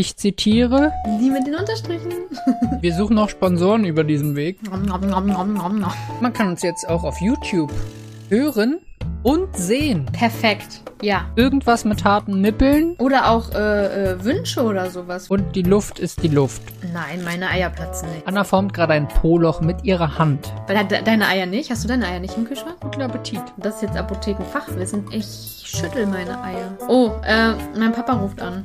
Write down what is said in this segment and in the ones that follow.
Ich zitiere, Die mit den Unterstrichen. wir suchen noch Sponsoren über diesen Weg. Man kann uns jetzt auch auf YouTube hören und sehen. Perfekt. Ja. Irgendwas mit harten Nippeln Oder auch äh, äh, Wünsche oder sowas. und die Luft ist die Luft. Nein, meine Eier platzen nicht. Anna formt gerade ein Po-Loch mit ihrer Hand. Weil de deine Eier nicht? Hast du deine Eier nicht im Kühlschrank? Guten Appetit. Das ist jetzt Apothekenfachwissen. Ich schüttel meine Eier. Oh, äh, mein Papa ruft an.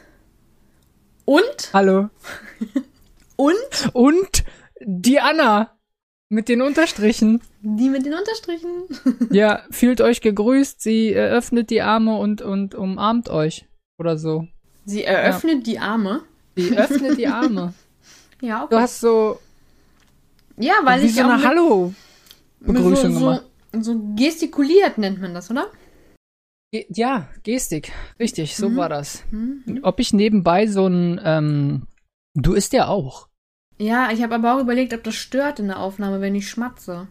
und Hallo. und Und die Anna mit den Unterstrichen. die mit den Unterstrichen. Ja, fühlt euch gegrüßt. Sie eröffnet die Arme und, und umarmt euch. Oder so. Sie eröffnet die Arme. Sie öffnet die Arme. Ja, Du okay. hast so Ja, weil wie ich so eine Hallo-Begrüßung so, so, so gestikuliert nennt man das, oder? Ja, Gestik. Richtig, so Mhm. war das. Mhm. Ob ich nebenbei so ein, ähm, du isst ja auch. Ja, ich habe aber auch überlegt, ob das stört in der Aufnahme, wenn ich schmatze.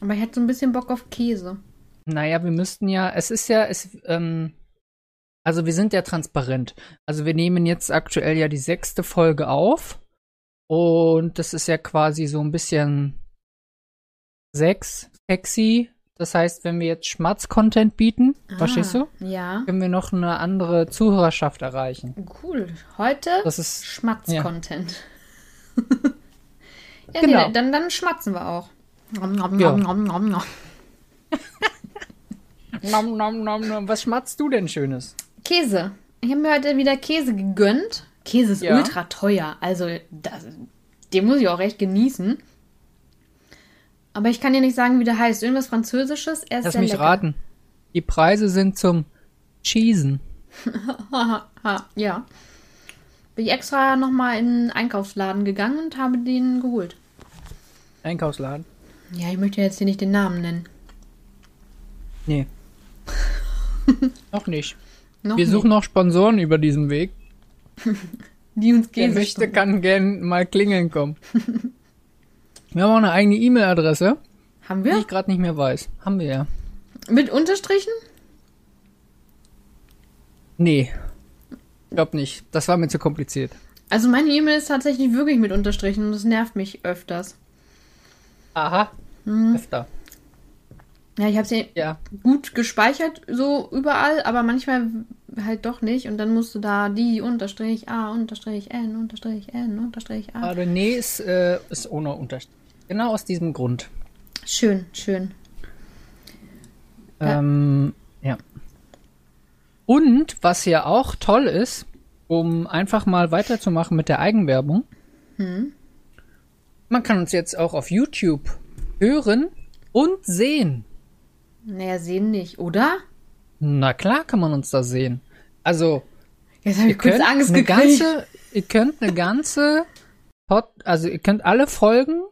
Aber ich hätte so ein bisschen Bock auf Käse. Naja, wir müssten ja, es ist ja, es, ähm, also wir sind ja transparent. Also wir nehmen jetzt aktuell ja die sechste Folge auf. Und das ist ja quasi so ein bisschen sechs, sexy. Das heißt, wenn wir jetzt Schmatz-Content bieten, verstehst du? Ah, Ja. Können wir noch eine andere Zuhörerschaft erreichen. Cool. Heute Das ist, Schmatz-Content. ja, Genau. nee, dann, dann schmatzen wir auch. Nom, nom, Ja. nom, nom, nom, nom. nom, nom, nom, nom. was schmatzt du denn Schönes? Käse. Ich habe mir heute wieder Käse gegönnt. Käse ist Ja. ultra teuer. Also, das, den muss ich auch echt genießen. Aber ich kann dir nicht sagen, wie der heißt. Irgendwas Französisches. Er ist Lass mich lecker. raten. Die Preise sind zum Cheesen. Ja. Bin ich extra nochmal in den Einkaufsladen gegangen und habe den geholt. Einkaufsladen. Ja, ich möchte jetzt hier nicht den Namen nennen. Nee. noch nicht. Noch Wir nicht. suchen noch Sponsoren über diesen Weg. die uns Wer Käse möchte, stunden. kann gern mal klingeln kommen. Wir haben auch eine eigene E-Mail-Adresse, Haben die wir? ich gerade nicht mehr weiß. Haben wir ja. Mit Unterstrichen? Nee. Glaub nicht. Das war mir zu kompliziert. Also meine E-Mail ist tatsächlich wirklich mit Unterstrichen und das nervt mich öfters. Aha. Hm. Öfter. Ja, ich habe sie Ja. gut gespeichert, so überall, aber manchmal halt doch nicht. Und dann musst du da die Unterstrich A, Unterstrich N, Unterstrich N, Unterstrich A. Aber nee, ist, äh, ist ohne Unterstrich. Genau aus diesem Grund. Schön, schön. Ja. Ähm, ja. Und was ja auch toll ist, um einfach mal weiterzumachen mit der Eigenwerbung, Hm. man kann uns jetzt auch auf YouTube hören und sehen. Naja, sehen nicht, oder? Na klar kann man uns da sehen. Also, Jetzt habe ihr ich kurz könnt Angst eine gekriegt. ganze, ihr könnt eine ganze, Pod, also ihr könnt alle Folgen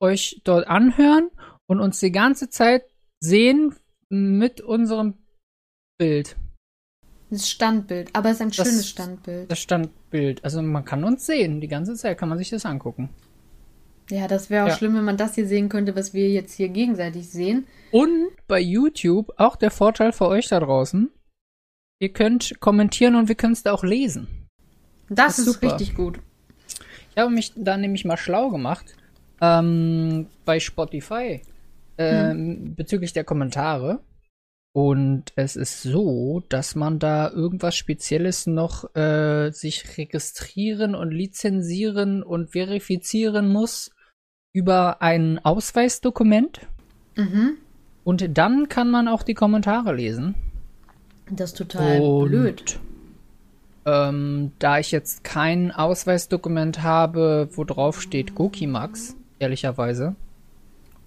euch dort anhören und uns die ganze Zeit sehen mit unserem Bild. Das Standbild, aber es ist ein Das- schönes Standbild. Das Standbild. Also man kann uns sehen. Die ganze Zeit kann man sich das angucken. Ja, das wäre auch Ja. schlimm, wenn man das hier sehen könnte, was wir jetzt hier gegenseitig sehen. Und bei YouTube auch der Vorteil für euch da draußen. Ihr könnt kommentieren und wir können es da auch lesen. Das, Das ist ist super. richtig gut. Ich habe mich da nämlich mal schlau gemacht. Ähm, bei Spotify. Ähm, bezüglich der Kommentare. Und es ist so, dass man da irgendwas Spezielles noch äh, sich registrieren und lizenzieren und verifizieren muss über ein Ausweisdokument. Mhm. Und dann kann man auch die Kommentare lesen. Das ist total Und, blöd. Ähm, da ich jetzt kein Ausweisdokument habe, wo drauf steht Gokimax, ehrlicherweise,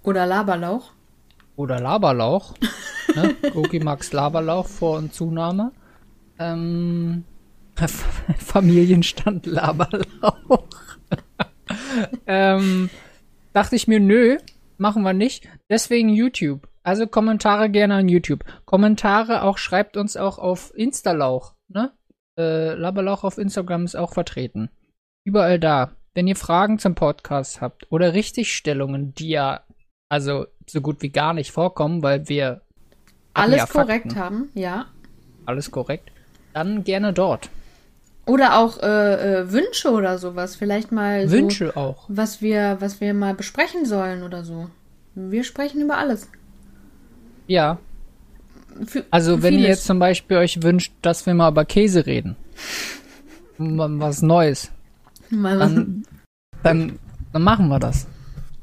Oder Laberlauch. oder Laberlauch, ne? Gokimax Laberlauch, Vor- und Zunahme, ähm, Familienstand Laberlauch. ähm, dachte ich mir, nö, machen wir nicht. Deswegen YouTube. Also Kommentare gerne an YouTube. Kommentare auch, schreibt uns auch auf Instalauch, ne? Äh, Laberlauch auf Instagram ist auch vertreten. Überall da. Wenn ihr Fragen zum Podcast habt oder Richtigstellungen, die ja also so gut wie gar nicht vorkommen, weil wir Alles ja korrekt Fakten. haben, ja. alles korrekt, dann gerne dort. Oder auch äh, äh, Wünsche oder sowas. Vielleicht mal so, Wünsche auch. was wir, was wir mal besprechen sollen oder so. Wir sprechen über alles. Ja, Für, Also wenn ihr vieles. jetzt zum Beispiel euch wünscht, dass wir mal über Käse reden, was Neues, dann, dann, dann machen wir das.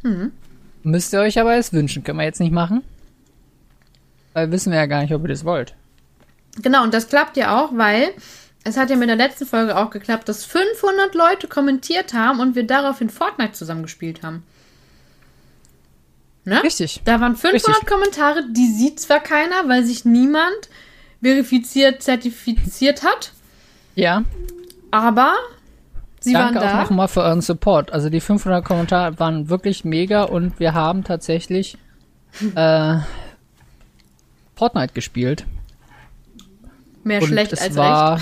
Mhm. Müsst ihr euch aber erst wünschen. Können wir jetzt nicht machen? Weil wissen wir ja gar nicht, ob ihr das wollt. Genau, und das klappt ja auch, weil es hat ja mit der letzten Folge auch geklappt, dass 500 Leute kommentiert haben und wir daraufhin Fortnite zusammengespielt haben. Ne? Richtig. Da waren 500 Richtig. Kommentare, die sieht zwar keiner, weil sich niemand verifiziert, zertifiziert hat, Ja, aber sie danke waren auch da. nochmal für euren Support. Also die 500 Kommentare waren wirklich mega und wir haben tatsächlich äh, Fortnite gespielt. Mehr und schlecht es als war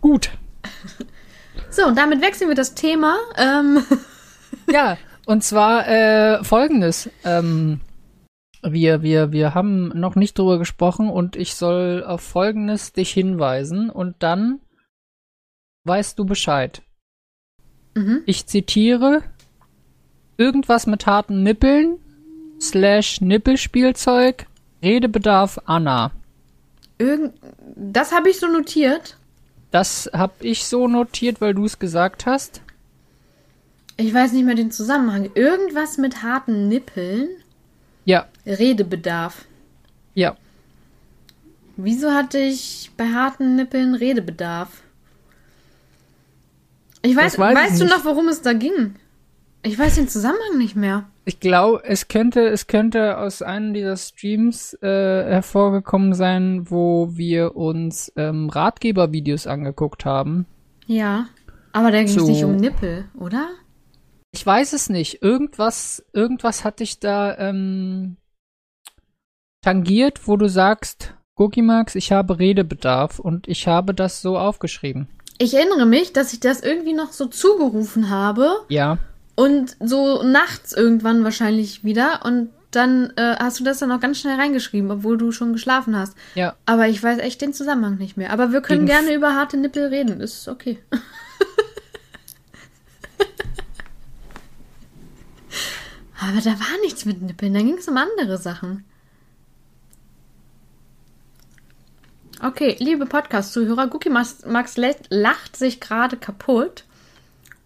gut. recht. So, und damit wechseln wir das Thema. Ähm, Ja, und zwar äh, folgendes. Ähm, wir, wir, wir haben noch nicht drüber gesprochen und ich soll auf folgendes dich hinweisen und dann weißt du Bescheid. mhm. Ich zitiere irgendwas mit harten Nippeln slash Nippelspielzeug Redebedarf Anna. Irgend das habe ich so notiert. Das hab ich so notiert, weil du es gesagt hast. Ich weiß nicht mehr den Zusammenhang. Irgendwas mit harten Nippeln. Ja, Redebedarf. ja. Wieso hatte ich bei harten Nippeln Redebedarf? Ich weiß, weiß ich weißt du nicht. noch, worum es da ging? Ich weiß den Zusammenhang nicht mehr. Ich glaube, es könnte, es könnte aus einem dieser Streams äh, hervorgekommen sein, wo wir uns ähm, Ratgebervideos angeguckt haben. Ja. Aber da ging es So. nicht um Nippel, oder? Ich weiß es nicht. Irgendwas, irgendwas hatte ich da ähm, tangiert, wo du sagst, Cookie Max, ich habe Redebedarf und ich habe das so aufgeschrieben. Ich erinnere mich, dass ich das irgendwie noch so zugerufen habe Ja. und so nachts irgendwann wahrscheinlich wieder und dann äh, hast du das dann auch ganz schnell reingeschrieben, obwohl du schon geschlafen hast. Ja. Aber ich weiß echt den Zusammenhang nicht mehr. Aber wir können Gegen gerne über harte Nippel reden. Ist okay. Aber da war nichts mit Nippeln. Da ging es um andere Sachen. Okay, liebe Podcast-Zuhörer, Guki Max, Max lacht sich gerade kaputt.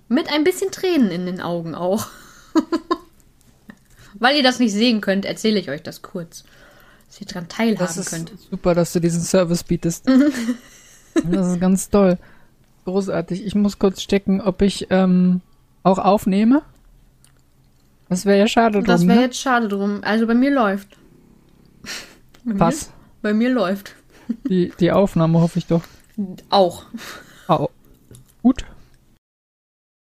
Mit ein bisschen Tränen in den Augen auch. Weil ihr das nicht sehen könnt, erzähle ich euch das kurz. Dass ihr dran teilhaben Das ist könnt. super, dass du diesen Service bietest. das ist ganz toll. Großartig. Ich muss kurz checken, ob ich ähm, auch aufnehme. Das wäre ja schade Das drum, wäre ne? jetzt schade drum. Also bei mir läuft. Bei Pass. Mir, bei mir läuft. Die, die Aufnahme hoffe ich doch. Auch. Au. Gut.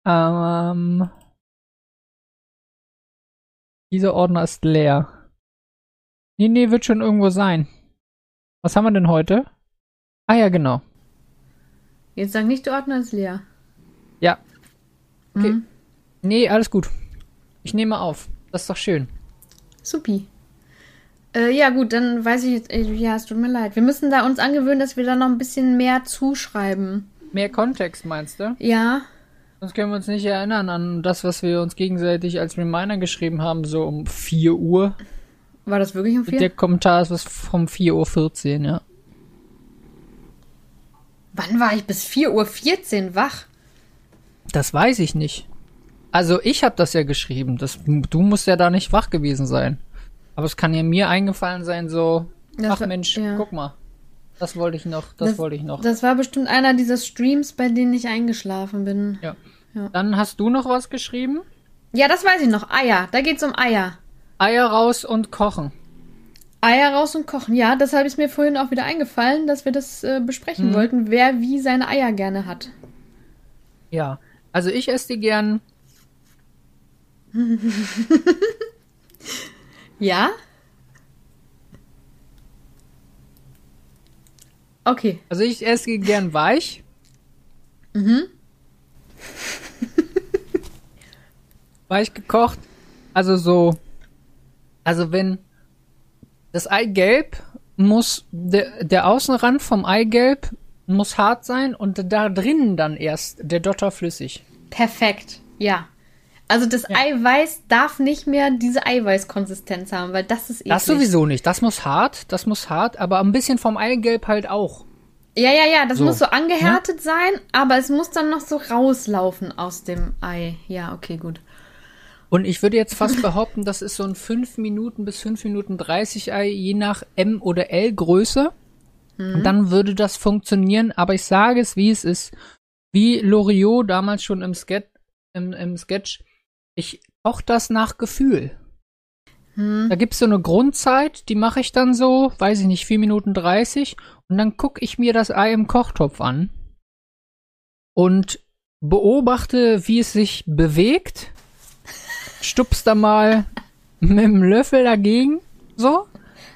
Ähm, dieser Ordner ist leer. Nee, nee, wird schon irgendwo sein. Was haben wir denn heute? Ah ja, genau. Jetzt sag nicht, der Ordner ist leer. Ja. Okay. Mhm. Nee, alles gut. Ich nehme auf. Das ist doch schön. Supi. Äh, ja, gut, dann weiß ich jetzt. äh, Ja, es tut mir leid. Wir müssen da uns angewöhnen, dass wir da noch ein bisschen mehr zuschreiben. Mehr Kontext, meinst du? Ja. Sonst können wir uns nicht erinnern an das, was wir uns gegenseitig als Reminder geschrieben haben, so um 4 Uhr. War das wirklich um vier? Der Kommentar ist was vom 4.14 Uhr, ja. Wann war ich bis 4.14 Uhr wach? Das weiß ich nicht. Also ich habe das ja geschrieben. Das, du musst ja da nicht wach gewesen sein. Aber es kann ja mir eingefallen sein, so, Das ach war- Mensch, ja. guck mal. Das wollte ich noch, das, Das- wollte ich noch. Das war bestimmt einer dieser Streams, bei denen ich eingeschlafen bin. ja. Ja. Dann hast du noch was geschrieben? Ja, das weiß ich noch. Eier. Da geht's um Eier. Eier raus und kochen. Eier raus und kochen. Ja, deshalb ist mir vorhin auch wieder eingefallen, dass wir das äh, besprechen Mhm. wollten, wer wie seine Eier gerne hat. Ja. Also ich esse die gern. Ja? Okay. Also ich esse gern weich. weich gekocht. Also so. Also wenn das Eigelb muss, der, der Außenrand vom Eigelb muss hart sein und da drinnen dann erst der Dotter flüssig. Perfekt. Ja. Also das Eiweiß darf nicht mehr diese Eiweißkonsistenz haben, weil das ist eklig. Das sowieso nicht. Das muss hart, das muss hart, aber ein bisschen vom Eigelb halt auch. Ja, ja, ja, das So. muss so angehärtet sein, aber es muss dann noch so rauslaufen aus dem Ei. Ja, okay, gut. Und ich würde jetzt fast behaupten, das ist so ein 5 Minuten bis 5 Minuten 30 Ei, je nach M oder L Größe. Und dann würde das funktionieren, aber ich sage es, wie es ist. Wie Loriot damals schon im, Sketch, im, im Sketch. Ich koche das nach Gefühl. Da gibt's so eine Grundzeit, die mache ich dann so, weiß ich nicht, 4 Minuten 30. Und dann gucke ich mir das Ei im Kochtopf an. Und beobachte, wie es sich bewegt stupst da mal mit dem Löffel dagegen, so.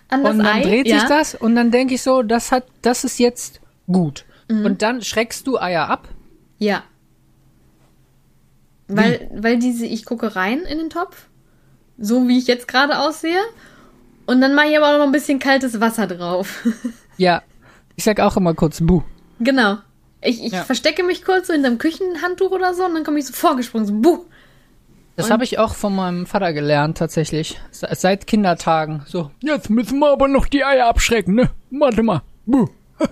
An das und dann Ei, dreht ja. sich das und dann denke ich so, das hat, das ist jetzt gut. Mhm. Und dann schreckst du Eier ab. Ja. Weil, weil diese, ich gucke rein in den Topf, so wie ich jetzt gerade aussehe, und dann mache ich aber auch noch ein bisschen kaltes Wasser drauf. Ja, ich sag auch immer kurz Buh. genau. Ich, ich Ja. verstecke mich kurz so hinterm Küchenhandtuch oder so und dann komme ich so vorgesprungen, so buh. Das habe ich auch von meinem Vater gelernt, tatsächlich. Se- Seit Kindertagen. So, jetzt müssen wir aber noch die Eier abschrecken, ne? Warte mal. Buh.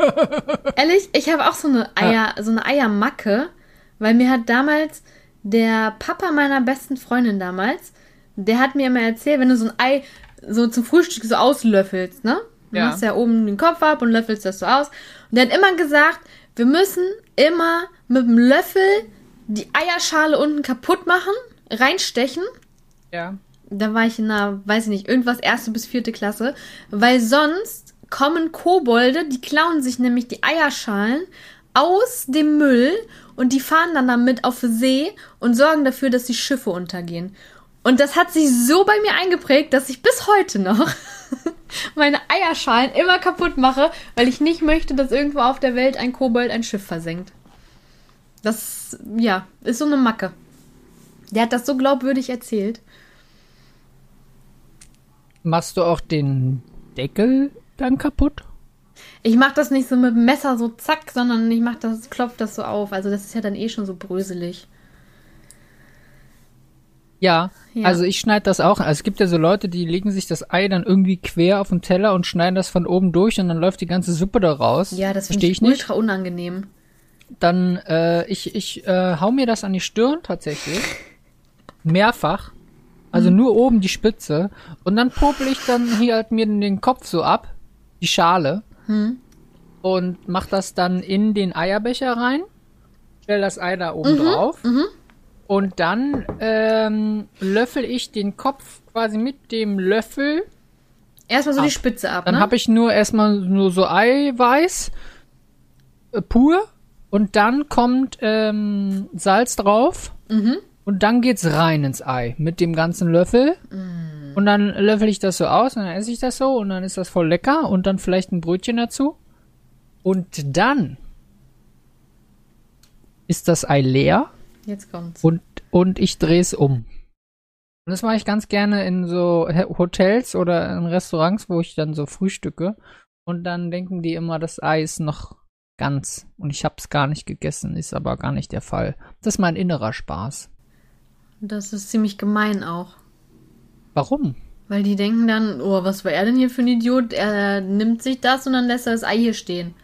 Ehrlich, ich habe auch so eine Eier, so eine Eiermacke, weil mir hat damals der Papa meiner besten Freundin damals, der hat mir immer erzählt, wenn du so ein Ei so zum Frühstück so auslöffelst, ne? Du Ja. machst ja oben den Kopf ab und löffelst das so aus. Und der hat immer gesagt, wir müssen immer mit dem Löffel die Eierschale unten kaputt machen, reinstechen Ja. da war ich in einer, weiß ich nicht, irgendwas erste bis vierte Klasse, weil sonst kommen Kobolde, die klauen sich nämlich die Eierschalen aus dem Müll und die fahren dann damit auf See und sorgen dafür, dass die Schiffe untergehen. Und das hat sich so bei mir eingeprägt, dass ich bis heute noch meine Eierschalen immer kaputt mache, weil ich nicht möchte, dass irgendwo auf der Welt ein Kobold ein Schiff versenkt. Das, ja, ist so eine Macke. Der hat das so glaubwürdig erzählt. Machst du auch den Deckel dann kaputt? Ich mach das nicht so mit dem Messer so zack, sondern ich mach das, klopf das so auf. Also das ist ja dann eh schon so bröselig. Ja, Ja. also ich schneide das auch. Also es gibt ja so Leute, die legen sich das Ei dann irgendwie quer auf den Teller und schneiden das von oben durch und dann läuft die ganze Suppe da raus. Ja, das finde verstehe ich, ich nicht. ultra unangenehm. Dann äh, ich ich äh, hau mir das an die Stirn tatsächlich mehrfach. Also Mhm. nur oben die Spitze und dann popel ich dann hier halt mir den Kopf so ab, die Schale Mhm. und mach das dann in den Eierbecher rein, stell das Ei da oben Mhm. drauf und dann ähm, löffel ich den Kopf quasi mit dem Löffel. Erstmal so Ab. die Spitze ab, Dann ne? habe ich nur erstmal nur so Eiweiß äh, pur und dann kommt ähm, Salz drauf Mhm. und dann geht's rein ins Ei mit dem ganzen Löffel. Mm. Und dann löffel ich das so aus und dann esse ich das so und dann ist das voll lecker und dann vielleicht ein Brötchen dazu. Und dann ist das Ei leer Jetzt kommt's. und, und ich drehe es um. Und das mache ich ganz gerne in so Hotels oder in Restaurants, wo ich dann so frühstücke. Und dann denken die immer, das Ei ist noch ganz. Und ich habe es gar nicht gegessen, ist aber gar nicht der Fall. Das ist mein innerer Spaß. Das ist ziemlich gemein auch. Warum? Weil die denken dann, oh, was war er denn hier für ein Idiot? Er nimmt sich das und dann lässt er das Ei hier stehen.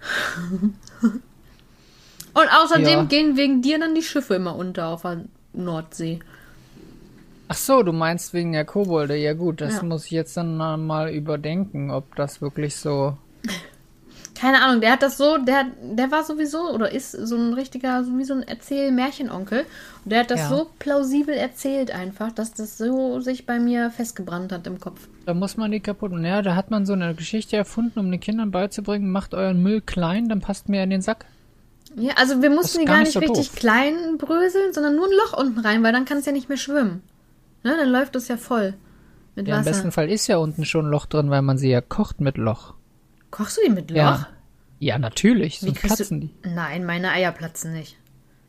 und außerdem Ja. gehen wegen dir dann die Schiffe immer unter auf der Nordsee. Ach so, du meinst wegen der Kobolde. Ja gut, das Ja. muss ich jetzt dann mal überdenken, ob das wirklich so keine Ahnung, der hat das so, der, der war sowieso oder ist so ein richtiger, so wie so ein Erzähl-Märchenonkel. Und der hat das Ja. so plausibel erzählt einfach, dass das so sich bei mir festgebrannt hat im Kopf. Da muss man die kaputt. Ja, da hat man so eine Geschichte erfunden, um den Kindern beizubringen, macht euren Müll klein, dann passt mehr in den Sack. Ja, also wir mussten die gar gar nicht so richtig doof. klein bröseln, sondern nur ein Loch unten rein, weil dann kann es ja nicht mehr schwimmen. Ne, dann läuft es ja voll mit Ja, Im Wasser. besten Fall ist ja unten schon ein Loch drin, weil man sie ja kocht mit Loch. Kochst du die mit Loch? Ja. Ja, natürlich. So Wie kriegst platzen du... die. Nein, meine Eier platzen nicht.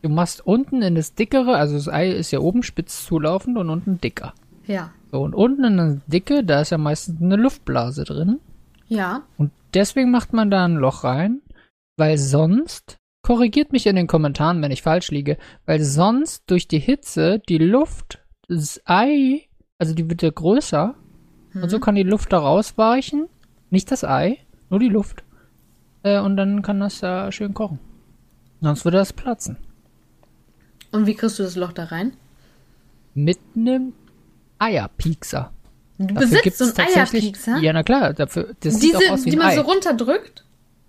Du machst unten in das dickere, also das Ei ist ja oben spitz zulaufend und unten dicker. Ja. So, und unten in das dicke, da ist ja meistens eine Luftblase drin. Ja. Und deswegen macht man da ein Loch rein, weil sonst, korrigiert mich in den Kommentaren, wenn ich falsch liege, weil sonst durch die Hitze die Luft, das Ei, also die wird ja größer und so kann die Luft da rausweichen. Nicht das Ei, nur die Luft. Äh, und dann kann das da schön kochen. Sonst würde das platzen. Und wie kriegst du das Loch da rein? Mit einem Eierpiekser. Du Dafür besitzt so einen tatsächlich- Eierpiekser? Ja, na klar, dafür, das sieht Diese, auch aus wie die man Ei. so runterdrückt?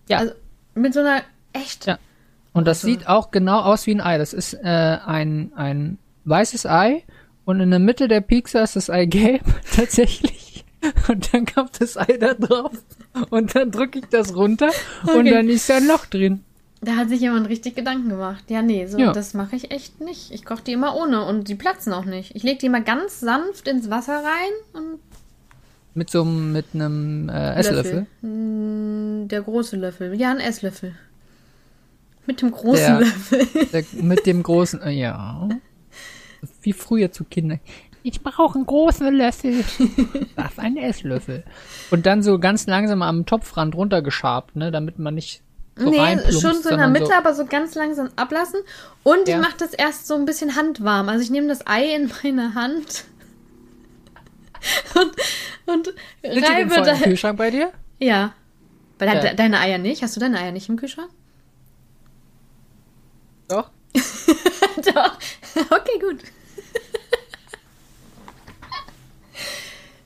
Ja. Also mit so einer echt. Ja. Und das Also- sieht auch genau aus wie ein Ei. Das ist äh, ein, ein weißes Ei und in der Mitte der Piekser ist das Ei gelb, tatsächlich. Und dann kommt das Ei da drauf und dann drücke ich das runter und Okay. dann ist da ein Loch drin. Da hat sich jemand richtig Gedanken gemacht. Ja, nee, so Ja. das mache ich echt nicht. Ich koche die immer ohne und die platzen auch nicht. Ich lege die immer ganz sanft ins Wasser rein und Mit so einem, mit einem äh, Esslöffel. Mm, Der große Löffel. Ja, ein Esslöffel. Mit dem großen Der- Löffel. Der, mit dem großen, äh, ja. Wie früher zu Kindern. Ich brauche einen großen Löffel. Ist ein Esslöffel. Und dann so ganz langsam am Topfrand runtergeschabt, ne, damit man nicht so nee, schon so in der Mitte, so, aber so ganz langsam ablassen. Und Ja. ich mache das erst so ein bisschen handwarm. Also ich nehme das Ei in meine Hand und, und Sind reibe im Kühlschrank bei dir? Ja. Weil Ja. de- deine Eier nicht? Hast du deine Eier nicht im Kühlschrank? Doch. Doch. Okay, gut.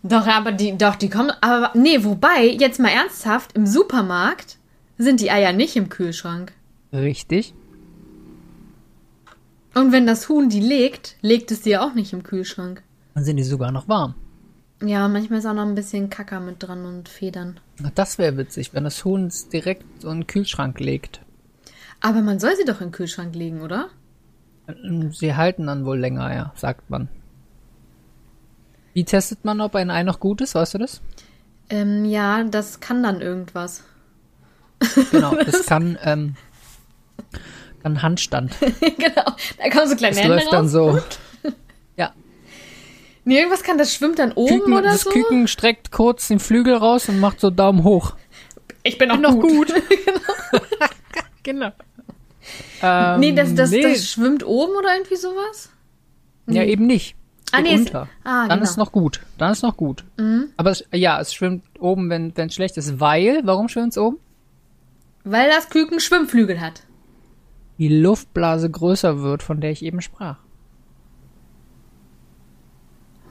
Doch, aber die, doch, die kommen, aber, nee, wobei, jetzt mal ernsthaft, im Supermarkt sind die Eier nicht im Kühlschrank. Richtig. Und wenn das Huhn die legt, legt es die auch nicht im Kühlschrank. Dann sind die sogar noch warm. Ja, manchmal ist auch noch ein bisschen Kacker mit dran und Federn. Das wäre witzig, wenn das Huhn es direkt so in den Kühlschrank legt. Aber man soll sie doch im Kühlschrank legen, oder? Sie halten dann wohl länger, ja, sagt man. Wie testet man, ob ein Ei noch gut ist, weißt du das? Ähm, ja, das kann dann irgendwas. Genau, das kann, ähm, kann Handstand. genau, da kommen so kleine Das Hände läuft dann raus. so. Ja, Nee, irgendwas kann, das schwimmt dann oben Küken, oder das so. Küken streckt kurz den Flügel raus und macht so Daumen hoch. Ich bin auch noch gut. gut. Genau. Ähm, nee, das, das, nee, das schwimmt oben oder irgendwie sowas? ja eben nicht. Ah, nee, unter. ah, dann genau. ist noch gut. Dann ist noch gut. Aber es, ja, es schwimmt oben, wenn es schlecht ist, weil, warum schwimmt es oben? Weil das Küken Schwimmflügel hat. Die Luftblase größer wird, von der ich eben sprach.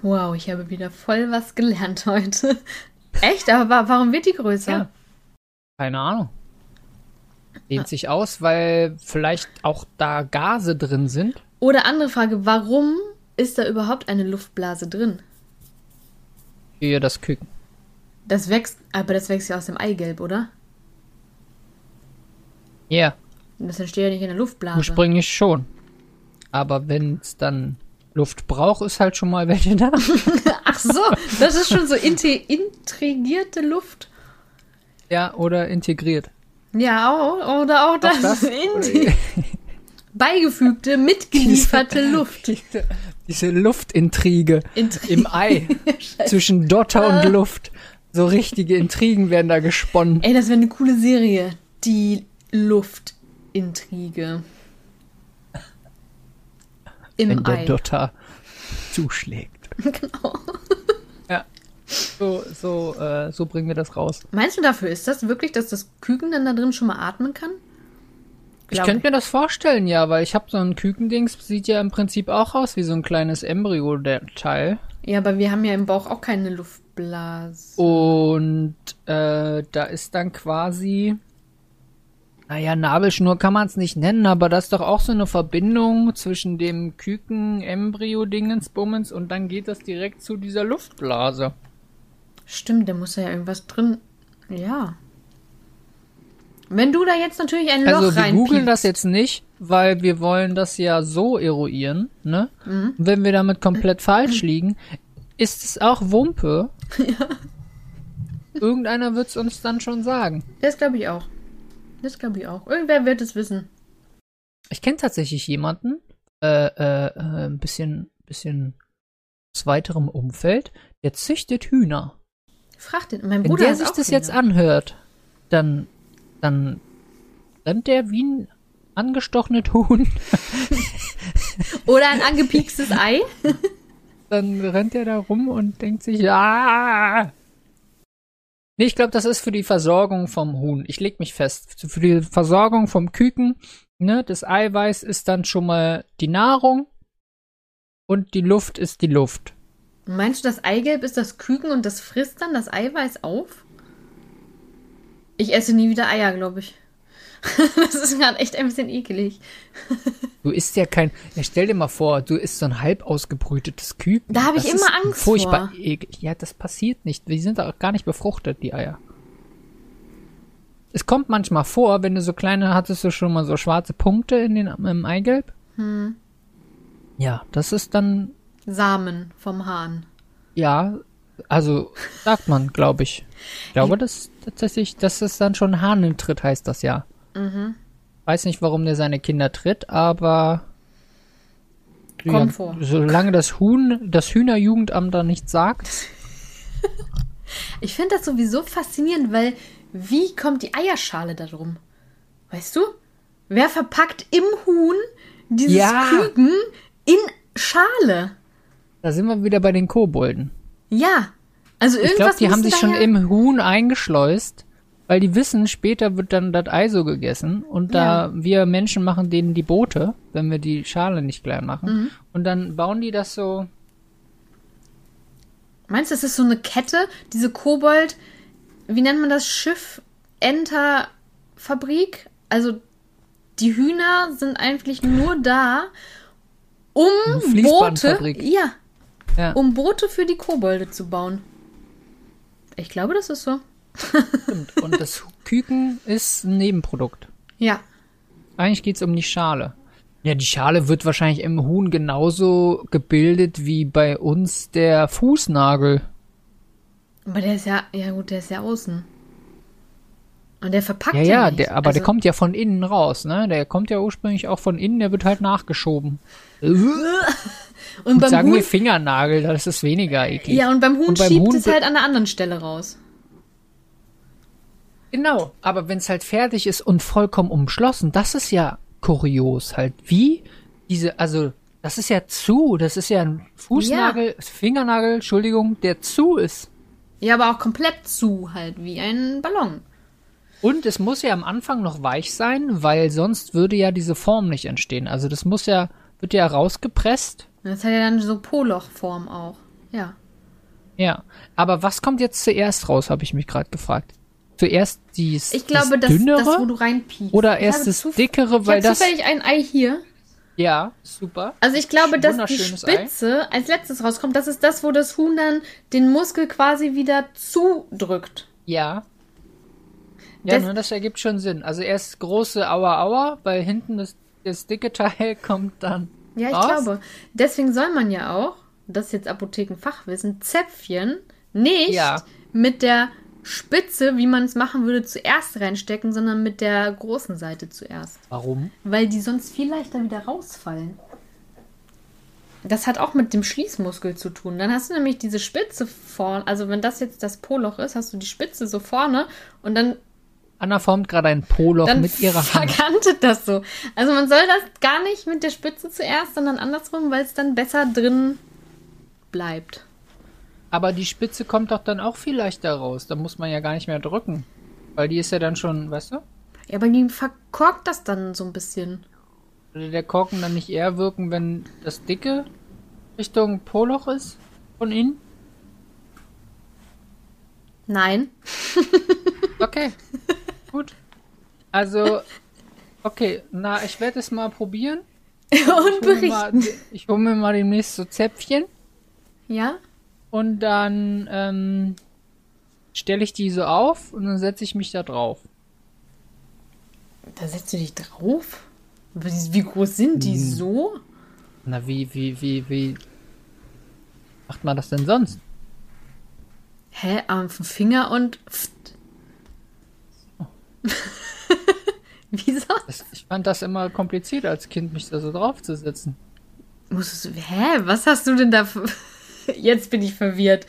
Wow, ich habe wieder voll was gelernt heute. Echt? Aber wa- warum wird die größer? Ja. Keine Ahnung. Dehnt sich aus, weil vielleicht auch da Gase drin sind. Oder andere Frage, warum ist da überhaupt eine Luftblase drin? Hier das Küken. Das wächst, aber das wächst ja aus dem Eigelb, oder? Ja, Das entsteht ja nicht in der Luftblase. ursprünglich schon. Aber wenn es dann Luft braucht, ist halt schon mal welche da. Ach so, das ist schon so inte- intrigierte Luft. ja, oder integriert. Ja, auch, oder auch das, das? beigefügte, mitgelieferte Luft. Diese, diese Luftintrige Intri- im Ei zwischen Dotter und Luft. So richtige Intrigen werden da gesponnen. Ey, das wäre eine coole Serie. Die Luftintrige. Im wenn der Ei. Dotter zuschlägt. Genau. Ja. So, so, äh, so bringen wir das raus. Meinst du, dafür ist das wirklich, dass das Küken dann da drin schon mal atmen kann? Ich könnte mir das vorstellen, ja, weil ich habe so ein Kükendings, sieht ja im Prinzip auch aus wie so ein kleines Embryo, der Teil. Ja, aber wir haben ja im Bauch auch keine Luftblase. Und äh, da ist dann quasi Naja, Nabelschnur kann man es nicht nennen, aber das ist doch auch so eine Verbindung zwischen dem Küken-Embryo-Dingensbummens und dann geht das direkt zu dieser Luftblase. Stimmt, da muss ja irgendwas drin. Ja. Wenn du da jetzt natürlich ein Also Loch wir rein googeln das jetzt nicht, weil wir wollen das ja so eruieren, ne? Und wenn wir damit komplett falsch liegen, ist es auch Wumpe. Irgendeiner wird es uns dann schon sagen. Das glaube ich auch. Das glaube ich auch. Irgendwer wird es wissen. Ich kenne tatsächlich jemanden, äh, äh, äh, ein bisschen, bisschen aus weiterem Umfeld, der züchtet Hühner. Frag den. Mein Wenn Bruder der hat sich das Kinder. jetzt anhört, dann, dann rennt der wie ein angestochenes Huhn. Oder ein angepiekstes Ei. Dann rennt er da rum und denkt sich, ah. Nee, ich glaube, das ist für die Versorgung vom Huhn. Ich leg mich fest. Für die Versorgung vom Küken, ne, das Eiweiß ist dann schon mal die Nahrung und die Luft ist die Luft. Meinst du, das Eigelb ist das Küken und das frisst dann das Eiweiß auf? Ich esse nie wieder Eier, glaube ich. das ist gerade echt ein bisschen ekelig. Du isst ja kein. Ja, stell dir mal vor, du isst so ein halb ausgebrütetes Küken. Da hab ich Das immer Angst furchtbar vor. eklig. Ja, das passiert nicht. Die sind auch gar nicht befruchtet, die Eier. Es kommt manchmal vor, wenn du so kleine, hattest du schon mal so schwarze Punkte in den, im Eigelb? Hm. Ja, das ist dann, Samen vom Hahn. ja, also sagt man, glaube ich. Ich glaube, das tatsächlich, das ist dann schon Hahnentritt, heißt das ja. Mhm. Weiß nicht, warum der seine Kinder tritt, aber Kommt vor. solange das Huhn, das Hühnerjugendamt da nichts sagt, Ich finde das sowieso faszinierend, weil wie kommt die Eierschale da drum? Weißt du? Wer verpackt im Huhn dieses Ja. Küken in Schale? da sind wir wieder bei den Kobolden. Ja. Also Ich irgendwas glaube, die haben sich schon ja- im Huhn eingeschleust, weil die wissen, später wird dann das Ei so gegessen und da wir Menschen machen denen die Boote, wenn wir die Schale nicht klein machen Mhm. und dann bauen die das so Meinst du, das ist so eine Kette? Diese Kobold, wie nennt man das? Schiff, Enter, Fabrik? Also die Hühner sind eigentlich nur da, um Boote, Fließbandfabrik. ja, Ja. um Boote für die Kobolde zu bauen. Ich glaube, das ist so. stimmt. und das Küken ist ein Nebenprodukt. Ja. Eigentlich geht's um die Schale. Ja, die Schale wird wahrscheinlich im Huhn genauso gebildet wie bei uns der Fußnagel. Aber der ist ja, ja gut, der ist ja außen. Und der verpackt Ja, ja, ja, der, aber der Also- kommt ja von innen raus, ne? Der kommt ja ursprünglich auch von innen, der wird halt nachgeschoben. Und beim Sagen Huhn, wir Fingernagel, das ist weniger eklig. ja, und beim Huhn Und beim schiebt Huhn es halt an einer anderen Stelle raus. Genau, aber wenn es halt fertig ist und vollkommen umschlossen, das ist ja kurios halt. Wie diese, also, das ist ja zu, das ist ja ein Fußnagel, Fingernagel, Entschuldigung, der zu ist. Ja, aber auch komplett zu, halt, wie ein Ballon. Und es muss ja am Anfang noch weich sein, weil sonst würde ja diese Form nicht entstehen. Also das muss ja, wird ja rausgepresst. Das hat ja dann so Poloch-Form auch. Ja. Ja. Aber was kommt jetzt zuerst raus, habe ich mich gerade gefragt. Zuerst dies, Ich glaube, das dünnere das, wo du reinpiekst. oder Ich erst das dickere, weil ich das. zufällig ein Ei hier. Ja, super. Also ich glaube, dass die Wunderschönes Ei. Spitze als letztes rauskommt. Das ist das, wo das Huhn dann den Muskel quasi wieder zudrückt. Ja. Ja, Das- ne, das ergibt schon Sinn. Also erst große Aua Aua, weil hinten das, das dicke Teil kommt dann. Ja, ich raus. glaube. Deswegen soll man ja auch, das ist jetzt Apothekenfachwissen, Zäpfchen nicht Ja. mit der Spitze, wie man es machen würde, zuerst reinstecken, sondern mit der großen Seite zuerst. Warum? Weil die sonst viel leichter wieder rausfallen. Das hat auch mit dem Schließmuskel zu tun. Dann hast du nämlich diese Spitze vorne, also wenn das jetzt das Poloch ist, hast du die Spitze so vorne und dann, Anna formt gerade ein Poloch mit ihrer Hand. verkantet das so. Also man soll das gar nicht mit der Spitze zuerst, sondern andersrum, weil es dann besser drin bleibt. Aber die Spitze kommt doch dann auch viel leichter raus. Da muss man ja gar nicht mehr drücken. Weil die ist ja dann schon, weißt du? Ja, aber die verkorkt das dann so ein bisschen. Würde der Korken dann nicht eher wirken, wenn das dicke Richtung Poloch ist? Von innen? Nein. Okay. Gut. Also, okay, na, ich werde es mal probieren. Und berichten. ich hole mir mal demnächst so Zäpfchen Ja? und dann ähm, stelle ich die so auf und dann setze ich mich da drauf. Da setzt du dich drauf? Wie, wie groß sind die Hm. so? Na, wie, wie, wie, wie macht man das denn sonst? Hä? Am Finger und. Pft. Wieso? Ich fand das immer kompliziert als Kind, mich da so draufzusetzen. Musstest du. Hä? Was hast du denn da. Jetzt bin ich verwirrt.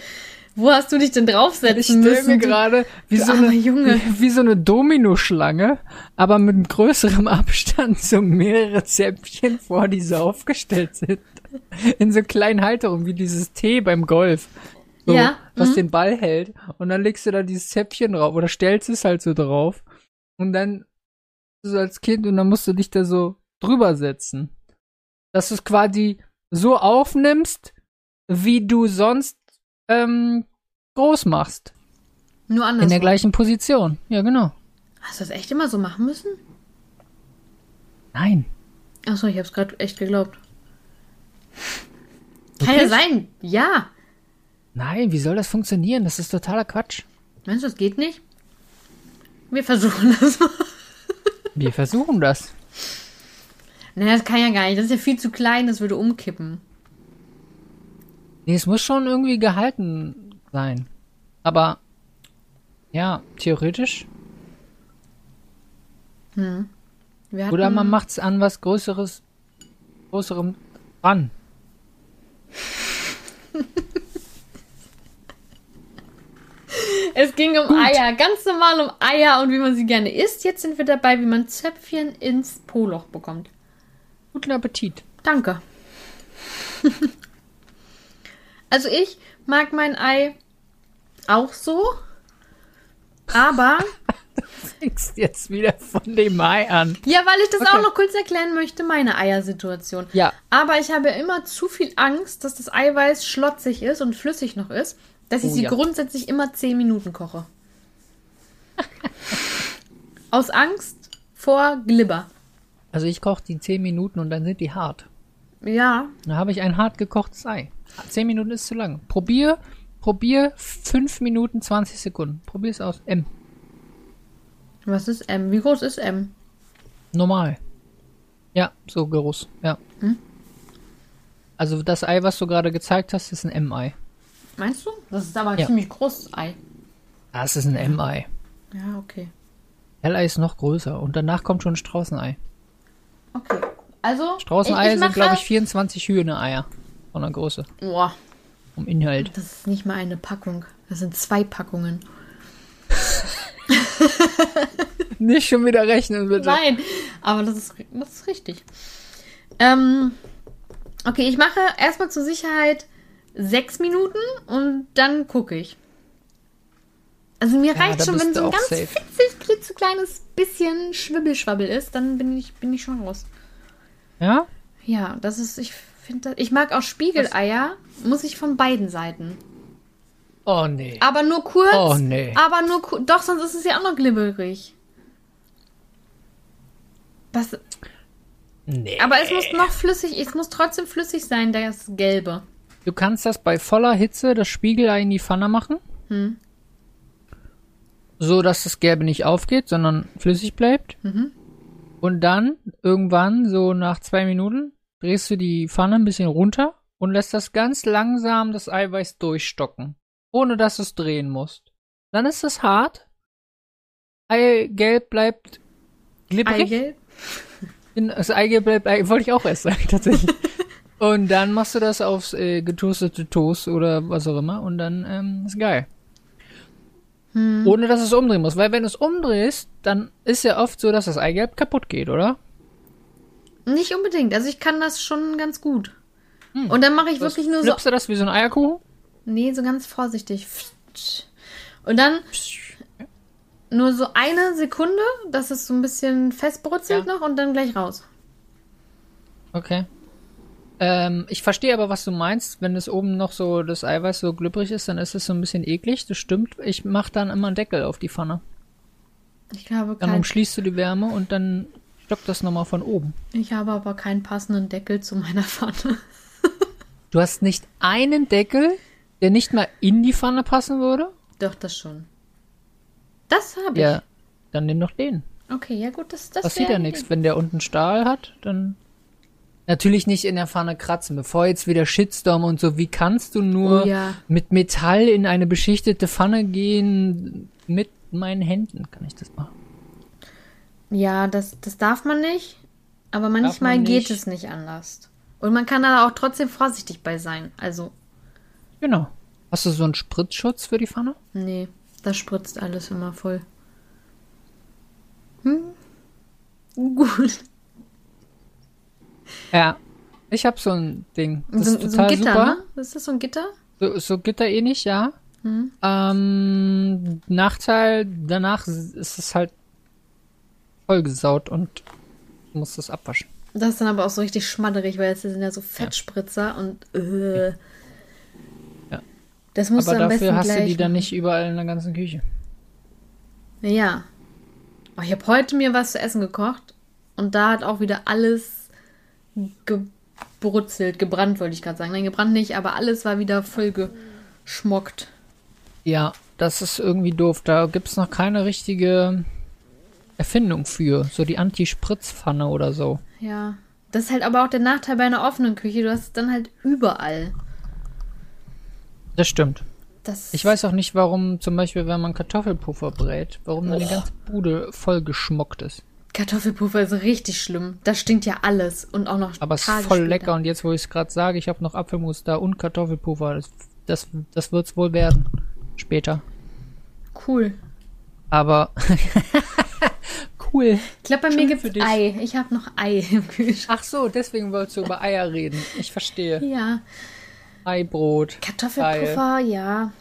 Wo hast du dich denn Ich draufsetzen stelle müssen? mir du- gerade wie so, eine, Junge. wie, wie so eine Dominoschlange, aber mit einem größeren Abstand so mehrere Zäpfchen vor, die so aufgestellt sind. In so kleinen Halterungen, wie dieses T beim Golf. So, Ja, Was mhm. den Ball hält. Und dann legst du da dieses Zäpfchen drauf oder stellst es halt so drauf. Und dann so als Kind und dann musst du dich da so drüber setzen. Dass du es quasi so aufnimmst, wie du sonst ähm, groß machst. Nur In anders. der gleichen Position. Ja, genau. Hast du das echt immer so machen müssen? Nein. Achso, ich hab's gerade echt geglaubt. Kann ja sein. Ja. Nein, wie soll das funktionieren? Das ist totaler Quatsch. Meinst du, das geht nicht? Wir versuchen das mal. Wir versuchen das. Naja, das kann ja gar nicht. Das ist ja viel zu klein, das würde umkippen. Nee, es muss schon irgendwie gehalten sein. Aber, ja, theoretisch. Hatten, Oder man macht's an was Größeres, Größerem ran. Es ging um Eier, ganz normal um Eier und wie man sie gerne isst. Jetzt sind wir dabei, wie man Zöpfchen ins Po-Loch bekommt. Guten Appetit. Danke. also ich mag mein Ei auch so, aber Fängst jetzt wieder von dem Ei an. ja, weil ich das Okay. auch noch kurz erklären möchte, meine Eiersituation. Ja. Aber ich habe immer zu viel Angst, dass das Eiweiß schlotzig ist und flüssig noch ist, dass ich Oh sie ja. grundsätzlich immer 10 Minuten koche. Aus Angst vor Glibber. Also ich koche die 10 Minuten und dann sind die hart. Ja, Dann habe ich ein hart gekochtes Ei. 10 Minuten ist zu lang. Probier, probier 5 Minuten 20 Sekunden. Probier es aus. M. was ist M? Wie groß ist M? Normal. Ja, so groß. Ja. Also das Ei, was du gerade gezeigt hast, ist ein M-Ei. Meinst du? Das ist aber ein Ja. ziemlich großes Ei. Das ist ein M-Ei. Ja, okay. L-Ei ist noch größer und danach kommt schon ein Straußenei. Okay. Also, Straußeneier ich, sind, glaube ich, 24 Hühnereier von der Größe. Boah, Vom Inhalt. das ist nicht mal eine Packung. Das sind zwei Packungen. Nicht schon wieder rechnen, bitte. Nein, aber das ist, das ist richtig. Ähm, okay, ich mache erstmal zur Sicherheit sechs Minuten und dann gucke ich. Also mir Ja, reicht schon, wenn so ein ganz safe. fitzig, klitzekleines bisschen Schwibbelschwabbel ist, dann bin ich, bin ich schon raus. Ja? Ja, das ist, ich finde, ich mag auch Spiegeleier, muss ich von beiden Seiten. Oh nee. Aber nur kurz. Oh, nee. Aber nur kurz. Doch, sonst ist es ja auch noch glibberig. Das, Nee. aber es muss noch flüssig, es muss trotzdem flüssig sein, das Gelbe. Du kannst das bei voller Hitze das Spiegelei in die Pfanne machen. Hm. So, dass das Gelbe nicht aufgeht, sondern flüssig bleibt. Mhm. Und dann, irgendwann, so nach zwei Minuten, drehst du die Pfanne ein bisschen runter und lässt das ganz langsam das Eiweiß durchstocken. Ohne dass du es drehen musst. Dann ist es hart. Eigelb bleibt glibberig. Eigelb. Das Eigelb bleibt, Ei- wollte ich auch erst sagen, tatsächlich. und dann machst du das aufs äh, getoastete Toast oder was auch immer und dann ähm, ist geil. Ohne dass es umdrehen musst. Weil wenn du es umdrehst, dann ist ja oft so, dass das Eigelb kaputt geht, oder? Nicht unbedingt. Also ich kann das schon ganz gut. Und dann mache ich wirklich nur so. Du das wie so ein Eierkuchen? Nee, so ganz vorsichtig. Und dann nur so eine Sekunde, dass es so ein bisschen festbrutzelt Ja. noch und dann gleich raus. Okay. Ähm, ich verstehe aber, was du meinst. Wenn es oben noch so das Eiweiß so glibberig ist, dann ist es so ein bisschen eklig. Das stimmt. Ich mache dann immer einen Deckel auf die Pfanne. Ich glaube Dann umschließt du die Wärme und dann stockt das nochmal von oben. Ich habe aber keinen passenden Deckel zu meiner Pfanne. Du hast nicht einen Deckel, der nicht mal in die Pfanne passen würde? Doch, das schon. Das habe ich. Ja, dann nimm doch den. Okay, ja gut, das, das Passiert ja nichts. Wenn der unten Stahl hat, dann. Natürlich nicht in der Pfanne kratzen. Bevor jetzt wieder Shitstorm und so, wie kannst du nur Oh ja. mit Metall in eine beschichtete Pfanne gehen? Mit meinen Händen kann ich das machen. Ja, das, das darf man nicht. Aber manchmal man geht es nicht anders. Und man kann da auch trotzdem vorsichtig bei sein. Also, Genau. Hast du so einen Spritzschutz für die Pfanne? nee, das spritzt alles immer voll. Hm? Gut. Ja. Ich habe so ein Ding. Das So, ist so total ein Gitter, super. ne? Ist das so ein Gitter? So, so gitterähnlich, ja. Hm. Ähm, Nachteil danach ist es halt vollgesaut und du musst es abwaschen. Das ist dann aber auch so richtig schmadderig, weil es sind ja so Fettspritzer und äh, Ja. Das musst Aber du am dafür besten hast gleich du die dann nicht überall in der ganzen Küche. Ja. Oh, ich habe heute mir was zu essen gekocht und da hat auch wieder alles gebrutzelt, gebrannt wollte ich gerade sagen. Nein, gebrannt nicht, aber alles war wieder voll geschmockt. Ja, das ist irgendwie doof. Da gibt's noch keine richtige Erfindung für. So die Anti-Spritzpfanne oder so. Ja. Das ist halt aber auch der Nachteil bei einer offenen Küche. Du hast es dann halt überall. Das stimmt. Das Ich weiß auch nicht, warum zum Beispiel, wenn man Kartoffelpuffer brät, warum dann die ganze Bude voll geschmockt ist. Kartoffelpuffer ist richtig schlimm. Da stinkt ja alles und auch noch Aber es ist voll später. lecker und jetzt, wo ich es gerade sage, ich habe noch Apfelmus da und Kartoffelpuffer. Das, das, das wird's wohl werden. Später. Cool. Aber cool. Ich glaube, bei mir Schön gibt's für dich. Ei. Ich habe noch Ei im Kühlschrank. Ach so, deswegen wolltest du über Eier reden. Ich verstehe. Ja. Eibrot. Kartoffelpuffer, ja.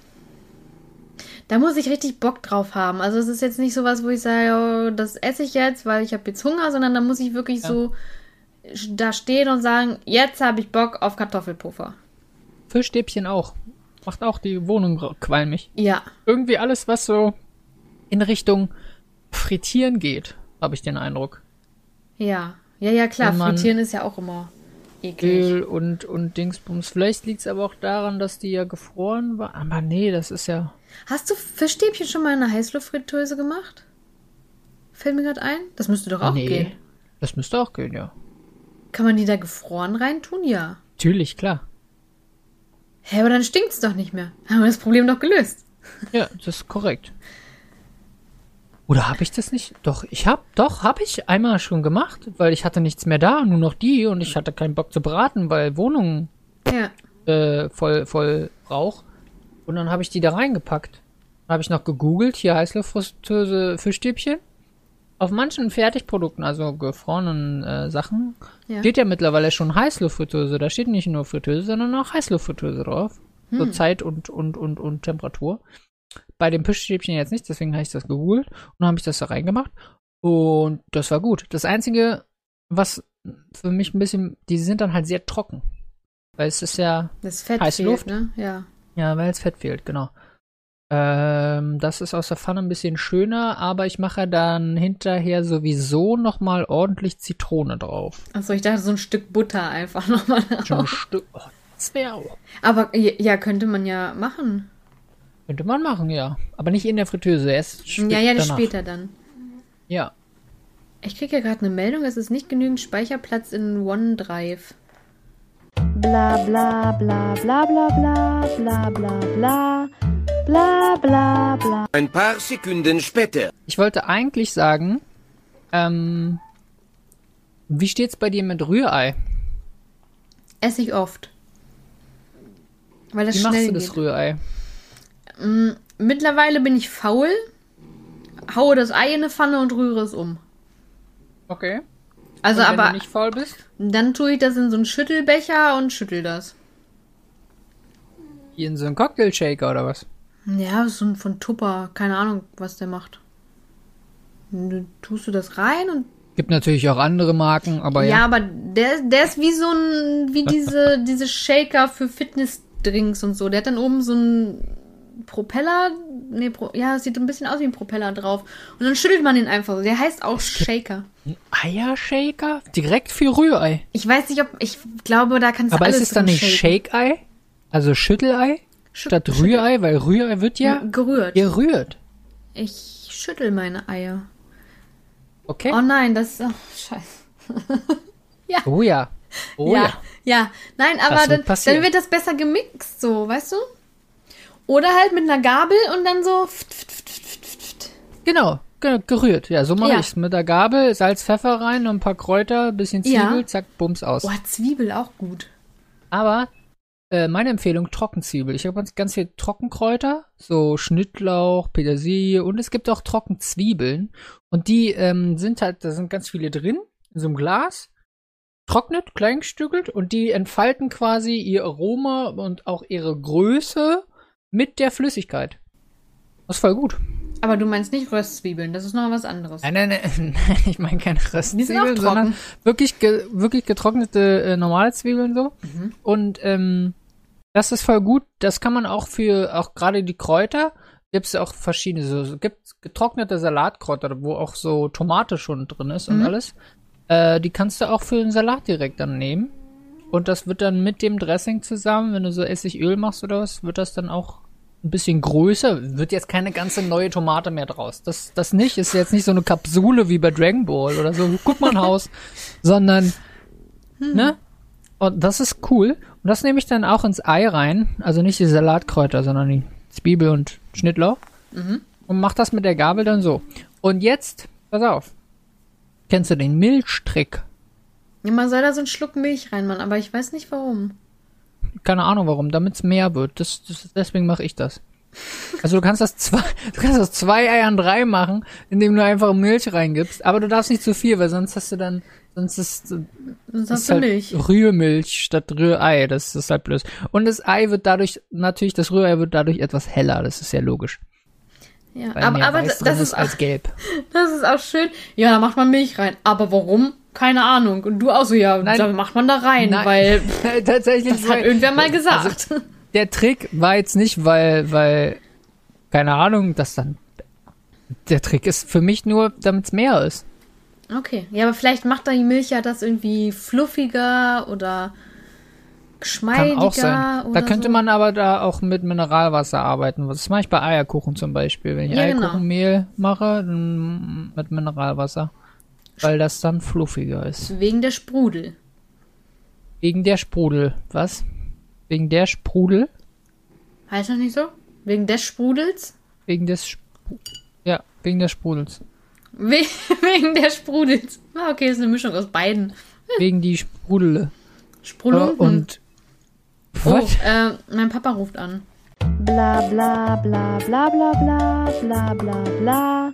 Da muss ich richtig Bock drauf haben. Also es ist jetzt nicht sowas, wo ich sage, oh, das esse ich jetzt, weil ich habe jetzt Hunger, sondern da muss ich wirklich Ja. so da stehen und sagen, jetzt habe ich Bock auf Kartoffelpuffer. Fischstäbchen auch. Macht auch die Wohnung qualmig. Ja. Irgendwie alles, was so in Richtung Frittieren geht, habe ich den Eindruck. Ja. Ja, ja, klar. Frittieren ist ja auch immer eklig. Öl und, und Dingsbums. Vielleicht liegt es aber auch daran, dass die ja gefroren war. Aber nee, das ist ja. Hast du Fischstäbchen schon mal in einer Heißluftfritteuse gemacht? Fällt mir gerade ein. Das müsste doch auch nee. gehen. Das müsste auch gehen, ja. Kann man die da gefroren reintun? Ja. Natürlich, klar. Hä, aber dann stinkt's doch nicht mehr. Haben wir das Problem doch gelöst. Ja, das ist korrekt. Oder habe ich das nicht? Doch, ich hab, doch, habe ich einmal schon gemacht, weil ich hatte nichts mehr da, nur noch die und ich hatte keinen Bock zu braten, weil Wohnung Ja. äh, voll, voll Rauch. Und dann habe ich die da reingepackt. Habe ich noch gegoogelt, hier Heißluftfritteuse Fischstäbchen. Auf manchen Fertigprodukten, also gefrorenen äh, Sachen, Ja. steht ja mittlerweile schon Heißluftfritteuse. Da steht nicht nur Fritteuse, sondern auch Heißluftfritteuse drauf. So Hm. Zeit und, und, und, und Temperatur. Bei dem Fischstäbchen jetzt nicht, deswegen habe ich das gegoogelt und dann habe ich das da reingemacht. Und das war gut. Das Einzige, was für mich ein bisschen, die sind dann halt sehr trocken. Weil es ist ja, Das Fett Heiße fehlt, Luft? ne? Ja. ja, weil es Fett fehlt, genau. Ähm, das ist aus der Pfanne ein bisschen schöner, aber ich mache dann hinterher sowieso nochmal ordentlich Zitrone drauf. Achso, ich dachte so ein Stück Butter einfach nochmal Schon ein drauf. Stück. Oh, das wäre auch. Aber ja, könnte man ja machen. Könnte man machen, ja. Aber nicht in der Fritteuse, erst spät ja, ja, das danach. später dann. Ja. Ich kriege ja gerade eine Meldung, es ist nicht genügend Speicherplatz in OneDrive. bla bla bla bla bla bla bla bla bla bla bla bla Ein paar Sekunden später. Ich wollte eigentlich sagen, ähm, wie steht's bei dir mit Rührei? Esse ich oft. Weil das Wie schnell machst du geht. das Rührei? Mm, Mittlerweile bin ich faul, haue das Ei in eine Pfanne und rühre es um. Okay. Also Und wenn aber du nicht faul bist? dann tue ich das in so einen Schüttelbecher und schüttel das. Wie in so einen Cocktail-Shaker oder was? Ja, so ein von Tupper, keine Ahnung, was der macht. Du tust du das rein und Gibt natürlich auch andere Marken, aber ja, ja. aber der, der ist wie so ein, wie diese, diese Shaker für Fitnessdrinks und so. Der hat dann oben so ein Propeller, nee, Pro, ja, sieht ein bisschen aus wie ein Propeller drauf. Und dann schüttelt man den einfach so. Der heißt auch Shaker. Ein Eiershaker? Direkt für Rührei. Ich weiß nicht, ob, ich glaube, da kannst du Aber ist es dann nicht. Shake-Ei? Also Schüttelei? Schü- Statt Schüttel- Rührei? Weil Rührei wird ja Gerührt. gerührt. Ich schüttel meine Eier. Okay? Oh nein, das ist, oh, scheiße. Oh ja. Oh ja. ja, ja. Nein, aber wird dann, dann wird das besser gemixt, so, weißt du? Oder halt mit einer Gabel und dann so. Genau. ge- Gerührt. Ja, so mache Ja. ich's. Mit der Gabel, Salz, Pfeffer rein und ein paar Kräuter, bisschen Ja. Zwiebel, zack, bums aus. Boah, Zwiebel auch gut. Aber äh, meine Empfehlung, Trockenzwiebel. Ich habe ganz, ganz viel Trockenkräuter, so Schnittlauch, Petersilie und es gibt auch Trockenzwiebeln. Und die ähm, sind halt, da sind ganz viele drin, in so einem Glas, trocknet, klein gestückelt und die entfalten quasi ihr Aroma und auch ihre Größe mit der Flüssigkeit. Das ist voll gut. Aber du meinst nicht Röstzwiebeln, das ist noch was anderes. Nein, nein, nein, ich meine keine Röstzwiebeln, sondern wirklich, ge wirklich getrocknete äh, normale Zwiebeln so. Mhm. Und ähm, das ist voll gut. Das kann man auch für, auch gerade die Kräuter, gibt es auch verschiedene, so, gibt getrocknete Salatkräuter, wo auch so Tomate schon drin ist und Mhm. alles. Äh, die kannst du auch für den Salat direkt dann nehmen. Und das wird dann mit dem Dressing zusammen, wenn du so Essigöl machst oder was, wird das dann auch ein bisschen größer. Wird jetzt keine ganze neue Tomate mehr draus. Das, das nicht. Ist jetzt nicht so eine Kapsule wie bei Dragon Ball oder so. Guck mal ein Haus. Sondern, ne? Und das ist cool. Und das nehme ich dann auch ins Ei rein. Also nicht die Salatkräuter, sondern die Zwiebel und Schnittlauch. Und mach das mit der Gabel dann so. Und jetzt, pass auf. Kennst du den Milchtrick? Ja, man soll da so einen Schluck Milch reinmachen, aber ich weiß nicht warum. Keine Ahnung warum, damit es mehr wird. Das, das, deswegen mache ich das. Also du kannst das zwei, du kannst das zwei Eiern drei machen, indem du einfach Milch reingibst. Aber du darfst nicht zu viel, weil sonst hast du dann, sonst ist, Sonst ist du halt Milch. Rührmilch statt Rührei. Das ist halt blöd. Und das Ei wird dadurch, natürlich, das Rührei wird dadurch etwas heller. Das ist ja logisch. Ja, Weil aber, aber das, ist als gelb. das ist auch schön. Ja, da macht man Milch rein. Aber warum? Keine Ahnung. Und du auch so, ja, Nein. da macht man da rein, Nein. weil Tatsächlich. das hat irgendwer mal gesagt. Also, der Trick war jetzt nicht, weil, weil, keine Ahnung, dass dann, der Trick ist für mich nur, damit es mehr ist. okay. Ja, aber vielleicht macht da die Milch ja das irgendwie fluffiger oder geschmeidiger. Kann auch sein. Oder Da könnte so. man aber da auch mit Mineralwasser arbeiten. Das mache ich bei Eierkuchen zum Beispiel. Wenn ich Ja, genau. Eierkuchenmehl mache, dann mit Mineralwasser. Weil das dann fluffiger ist. Wegen der Sprudel. Wegen der Sprudel. Was? Wegen der Sprudel? Heißt das nicht so? Wegen des Sprudels? Wegen des Spru Ja, wegen des Sprudels. We wegen der Sprudels. Ah, okay, ist eine Mischung aus beiden. wegen die Sprudele. Sprudel Und. Oh, Was? äh, mein Papa ruft an. bla bla bla bla bla bla bla bla bla